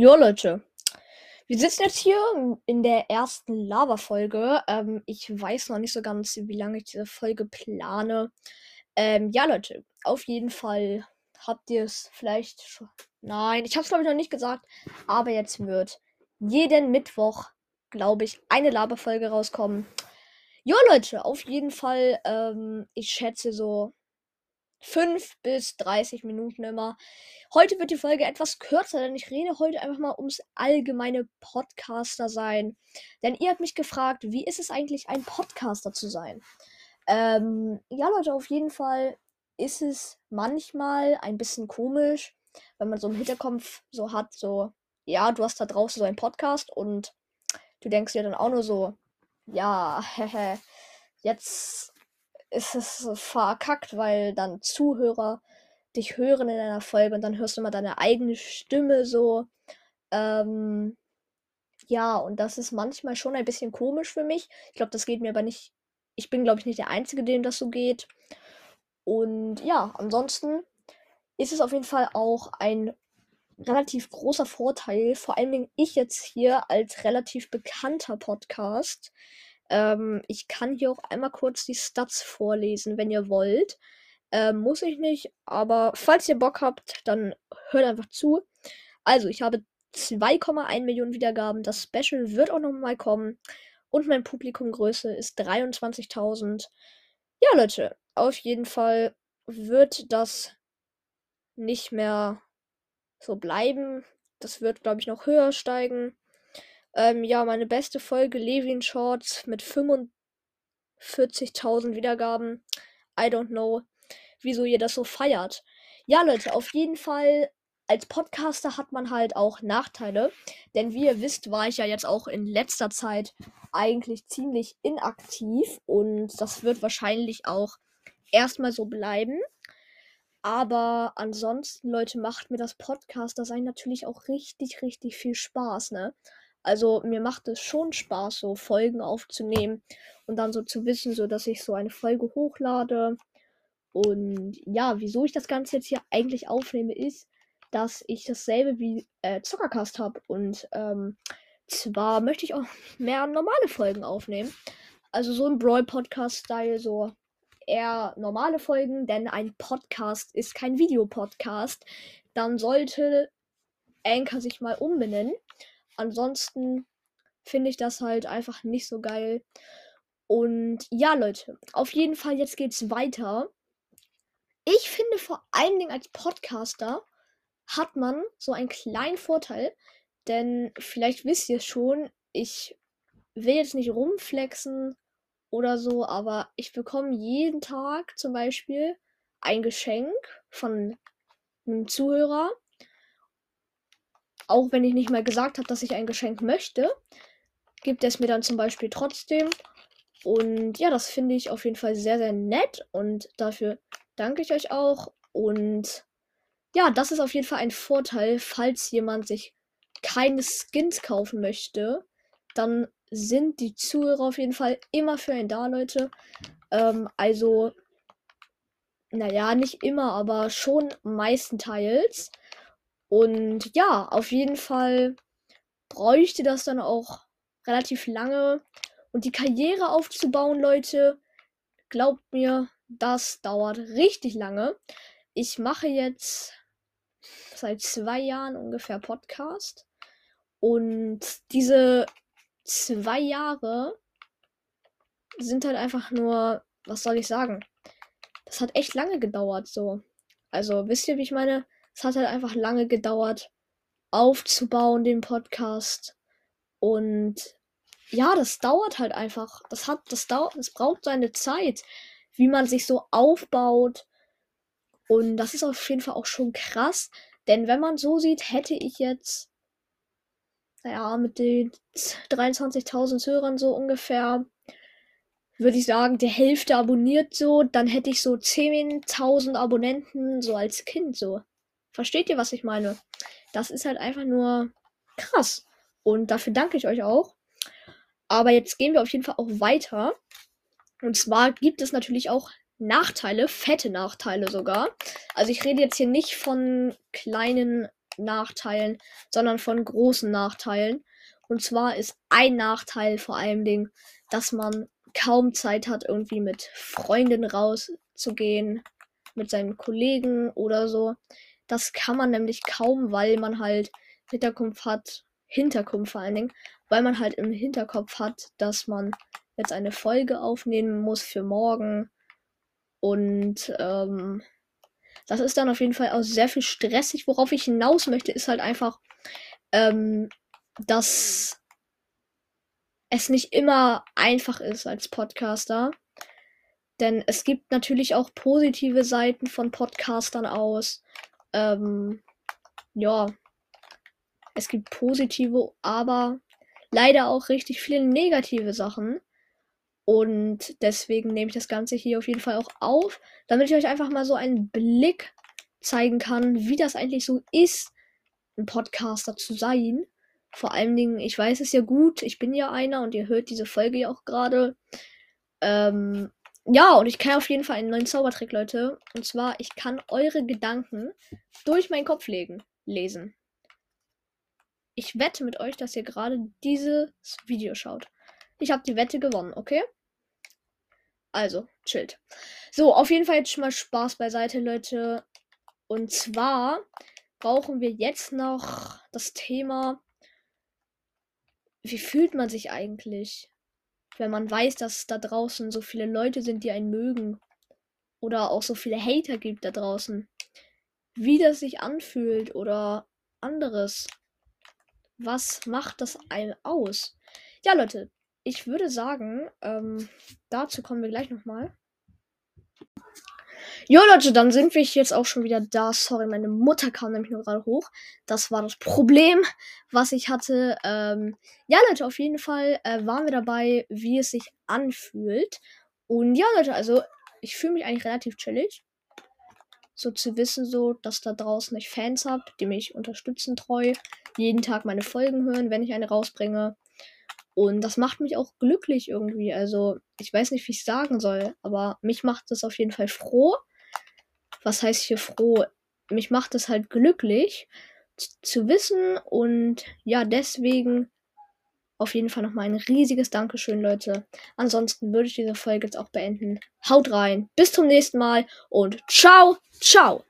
Jo, Leute. Wir sitzen jetzt hier in der ersten Lava-Folge. Ähm, ich weiß noch nicht so ganz, wie lange ich diese Folge plane. Ähm, ja, Leute. Auf jeden Fall habt ihr es vielleicht schon. Nein, ich habe es glaube ich noch nicht gesagt. Aber jetzt wird jeden Mittwoch, glaube ich, eine Lava-Folge rauskommen. Jo, Leute. Auf jeden Fall. Ähm, ich schätze so 5 bis 30 Minuten immer. Heute wird die Folge etwas kürzer, denn ich rede heute einfach mal ums allgemeine Podcaster sein. Denn ihr habt mich gefragt, wie ist es eigentlich, ein Podcaster zu sein? Ähm, ja, Leute, auf jeden Fall ist es manchmal ein bisschen komisch, wenn man so im Hinterkopf so hat, so, ja, du hast da draußen so einen Podcast und du denkst dir dann auch nur so, ja, jetzt ist es verkackt, weil dann Zuhörer dich hören in einer Folge und dann hörst du mal deine eigene Stimme so. Ähm, ja, und das ist manchmal schon ein bisschen komisch für mich. Ich glaube, das geht mir aber nicht. Ich bin, glaube ich, nicht der Einzige, dem das so geht. Und ja, ansonsten ist es auf jeden Fall auch ein relativ großer Vorteil, vor allem ich jetzt hier als relativ bekannter Podcast, ähm, ich kann hier auch einmal kurz die Stats vorlesen, wenn ihr wollt. Ähm, muss ich nicht, aber falls ihr Bock habt, dann hört einfach zu. Also, ich habe 2,1 Millionen Wiedergaben. Das Special wird auch nochmal kommen. Und mein Publikumgröße ist 23.000. Ja, Leute, auf jeden Fall wird das nicht mehr so bleiben. Das wird, glaube ich, noch höher steigen. Ähm, ja, meine beste Folge Levin Shorts mit 45.000 Wiedergaben. I don't know, wieso ihr das so feiert. Ja, Leute, auf jeden Fall als Podcaster hat man halt auch Nachteile. Denn wie ihr wisst, war ich ja jetzt auch in letzter Zeit eigentlich ziemlich inaktiv. Und das wird wahrscheinlich auch erstmal so bleiben. Aber ansonsten, Leute, macht mir das Podcaster sein natürlich auch richtig, richtig viel Spaß, ne? Also mir macht es schon Spaß, so Folgen aufzunehmen und dann so zu wissen, so dass ich so eine Folge hochlade. Und ja, wieso ich das Ganze jetzt hier eigentlich aufnehme, ist, dass ich dasselbe wie äh, Zuckercast habe. Und ähm, zwar möchte ich auch mehr normale Folgen aufnehmen. Also so im Brawl-Podcast-Style, so eher normale Folgen, denn ein Podcast ist kein Videopodcast. Dann sollte Anchor sich mal umbenennen ansonsten finde ich das halt einfach nicht so geil. Und ja, Leute, auf jeden Fall, jetzt geht's weiter. Ich finde vor allen Dingen als Podcaster hat man so einen kleinen Vorteil, denn vielleicht wisst ihr schon, ich will jetzt nicht rumflexen oder so, aber ich bekomme jeden Tag zum Beispiel ein Geschenk von einem Zuhörer auch wenn ich nicht mal gesagt habe, dass ich ein Geschenk möchte, gibt es mir dann zum Beispiel trotzdem. Und ja, das finde ich auf jeden Fall sehr, sehr nett. Und dafür danke ich euch auch. Und ja, das ist auf jeden Fall ein Vorteil, falls jemand sich keine Skins kaufen möchte. Dann sind die Zuhörer auf jeden Fall immer für einen da, Leute. Ähm, also, naja, nicht immer, aber schon meistenteils. Und ja, auf jeden Fall bräuchte das dann auch relativ lange. Und die Karriere aufzubauen, Leute, glaubt mir, das dauert richtig lange. Ich mache jetzt seit zwei Jahren ungefähr Podcast. Und diese zwei Jahre sind halt einfach nur, was soll ich sagen? Das hat echt lange gedauert, so. Also, wisst ihr, wie ich meine? Es hat halt einfach lange gedauert, aufzubauen, den Podcast. Und ja, das dauert halt einfach. Das hat, das dauert, es braucht seine Zeit, wie man sich so aufbaut. Und das ist auf jeden Fall auch schon krass. Denn wenn man so sieht, hätte ich jetzt, naja, mit den 23.000 Hörern so ungefähr, würde ich sagen, die Hälfte abonniert so, dann hätte ich so 10.000 Abonnenten so als Kind so. Versteht ihr, was ich meine? Das ist halt einfach nur krass. Und dafür danke ich euch auch. Aber jetzt gehen wir auf jeden Fall auch weiter. Und zwar gibt es natürlich auch Nachteile, fette Nachteile sogar. Also ich rede jetzt hier nicht von kleinen Nachteilen, sondern von großen Nachteilen. Und zwar ist ein Nachteil vor allem dass man kaum Zeit hat, irgendwie mit Freunden rauszugehen, mit seinen Kollegen oder so. Das kann man nämlich kaum, weil man halt Hinterkopf hat, Hinterkopf vor allen Dingen, weil man halt im Hinterkopf hat, dass man jetzt eine Folge aufnehmen muss für morgen. Und ähm, das ist dann auf jeden Fall auch sehr viel stressig. Worauf ich hinaus möchte, ist halt einfach, ähm, dass es nicht immer einfach ist als Podcaster. Denn es gibt natürlich auch positive Seiten von Podcastern aus. Ähm, ja, es gibt positive, aber leider auch richtig viele negative Sachen. Und deswegen nehme ich das Ganze hier auf jeden Fall auch auf, damit ich euch einfach mal so einen Blick zeigen kann, wie das eigentlich so ist, ein Podcaster zu sein. Vor allen Dingen, ich weiß es ja gut, ich bin ja einer und ihr hört diese Folge ja auch gerade. Ähm, ja, und ich kann auf jeden Fall einen neuen Zaubertrick, Leute. Und zwar, ich kann eure Gedanken durch meinen Kopf legen, lesen. Ich wette mit euch, dass ihr gerade dieses Video schaut. Ich habe die Wette gewonnen, okay? Also, chillt. So, auf jeden Fall jetzt schon mal Spaß beiseite, Leute. Und zwar brauchen wir jetzt noch das Thema wie fühlt man sich eigentlich, wenn man weiß, dass da draußen so viele Leute sind, die einen mögen? Oder auch so viele Hater gibt da draußen. Wie das sich anfühlt oder anderes. Was macht das einem aus? Ja, Leute, ich würde sagen, ähm, dazu kommen wir gleich nochmal. Jo Leute, dann sind wir jetzt auch schon wieder da. Sorry, meine Mutter kam nämlich nur gerade hoch. Das war das Problem, was ich hatte. Ähm, ja Leute, auf jeden Fall äh, waren wir dabei, wie es sich anfühlt. Und ja Leute, also ich fühle mich eigentlich relativ chillig. So zu wissen, so, dass da draußen ich Fans habe, die mich unterstützen treu, jeden Tag meine Folgen hören, wenn ich eine rausbringe. Und das macht mich auch glücklich irgendwie. Also, ich weiß nicht, wie ich sagen soll, aber mich macht es auf jeden Fall froh was heißt hier froh? Mich macht es halt glücklich zu wissen und ja, deswegen auf jeden Fall nochmal ein riesiges Dankeschön, Leute. Ansonsten würde ich diese Folge jetzt auch beenden. Haut rein, bis zum nächsten Mal und ciao, ciao.